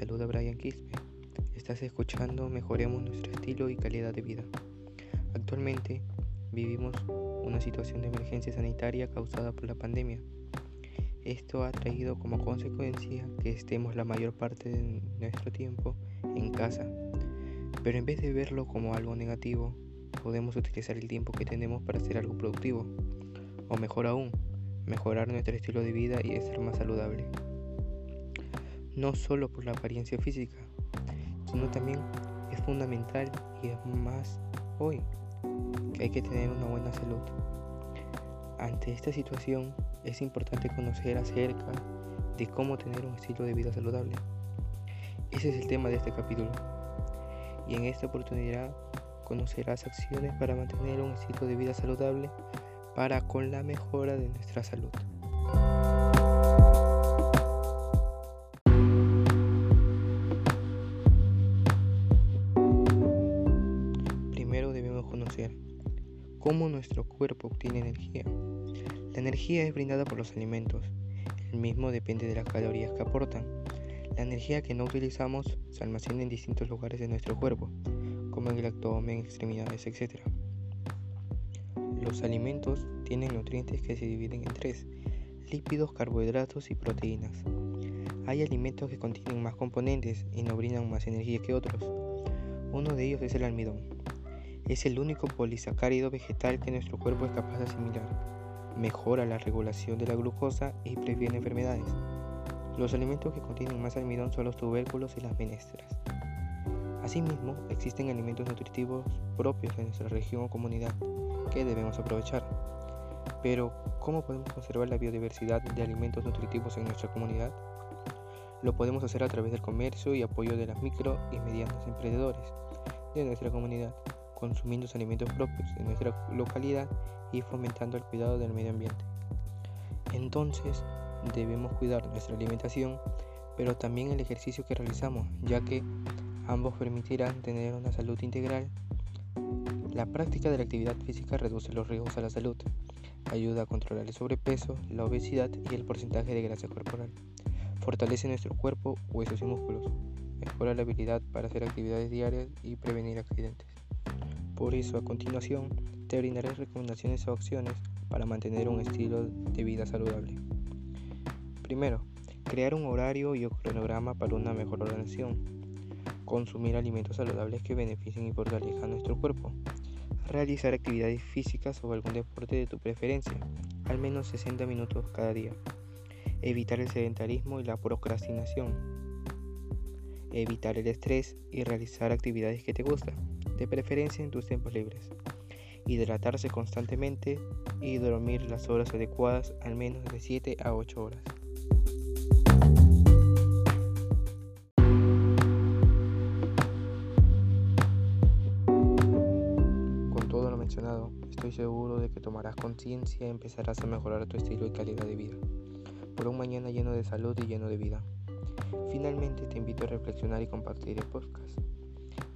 saluda Brian Quispe. Estás escuchando Mejoremos nuestro estilo y calidad de vida. Actualmente vivimos una situación de emergencia sanitaria causada por la pandemia. Esto ha traído como consecuencia que estemos la mayor parte de nuestro tiempo en casa. Pero en vez de verlo como algo negativo, podemos utilizar el tiempo que tenemos para hacer algo productivo. O mejor aún, mejorar nuestro estilo de vida y ser más saludable no solo por la apariencia física, sino también es fundamental y es más hoy que hay que tener una buena salud. Ante esta situación es importante conocer acerca de cómo tener un estilo de vida saludable. Ese es el tema de este capítulo. Y en esta oportunidad conocerás acciones para mantener un estilo de vida saludable para con la mejora de nuestra salud. ¿Cómo nuestro cuerpo obtiene energía? La energía es brindada por los alimentos. El mismo depende de las calorías que aportan. La energía que no utilizamos se almacena en distintos lugares de nuestro cuerpo, como en el abdomen, extremidades, etc. Los alimentos tienen nutrientes que se dividen en tres, lípidos, carbohidratos y proteínas. Hay alimentos que contienen más componentes y no brindan más energía que otros. Uno de ellos es el almidón. Es el único polisacárido vegetal que nuestro cuerpo es capaz de asimilar. Mejora la regulación de la glucosa y previene enfermedades. Los alimentos que contienen más almidón son los tubérculos y las menestras. Asimismo, existen alimentos nutritivos propios de nuestra región o comunidad que debemos aprovechar. Pero, ¿cómo podemos conservar la biodiversidad de alimentos nutritivos en nuestra comunidad? Lo podemos hacer a través del comercio y apoyo de las micro y medianos emprendedores de nuestra comunidad consumiendo los alimentos propios de nuestra localidad y fomentando el cuidado del medio ambiente. Entonces, debemos cuidar nuestra alimentación, pero también el ejercicio que realizamos, ya que ambos permitirán tener una salud integral. La práctica de la actividad física reduce los riesgos a la salud, ayuda a controlar el sobrepeso, la obesidad y el porcentaje de grasa corporal, fortalece nuestro cuerpo, huesos y músculos, mejora la habilidad para hacer actividades diarias y prevenir accidentes. Por eso, a continuación, te brindaré recomendaciones o acciones para mantener un estilo de vida saludable. Primero, crear un horario y un cronograma para una mejor organización. Consumir alimentos saludables que beneficien y fortalezcan nuestro cuerpo. Realizar actividades físicas o algún deporte de tu preferencia, al menos 60 minutos cada día. Evitar el sedentarismo y la procrastinación. Evitar el estrés y realizar actividades que te gustan de preferencia en tus tiempos libres. Hidratarse constantemente y dormir las horas adecuadas, al menos de 7 a 8 horas. Con todo lo mencionado, estoy seguro de que tomarás conciencia y empezarás a mejorar tu estilo y calidad de vida, por un mañana lleno de salud y lleno de vida. Finalmente te invito a reflexionar y compartir el podcast.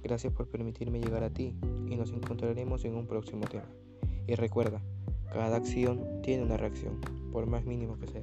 Gracias por permitirme llegar a ti y nos encontraremos en un próximo tema. Y recuerda, cada acción tiene una reacción, por más mínimo que sea.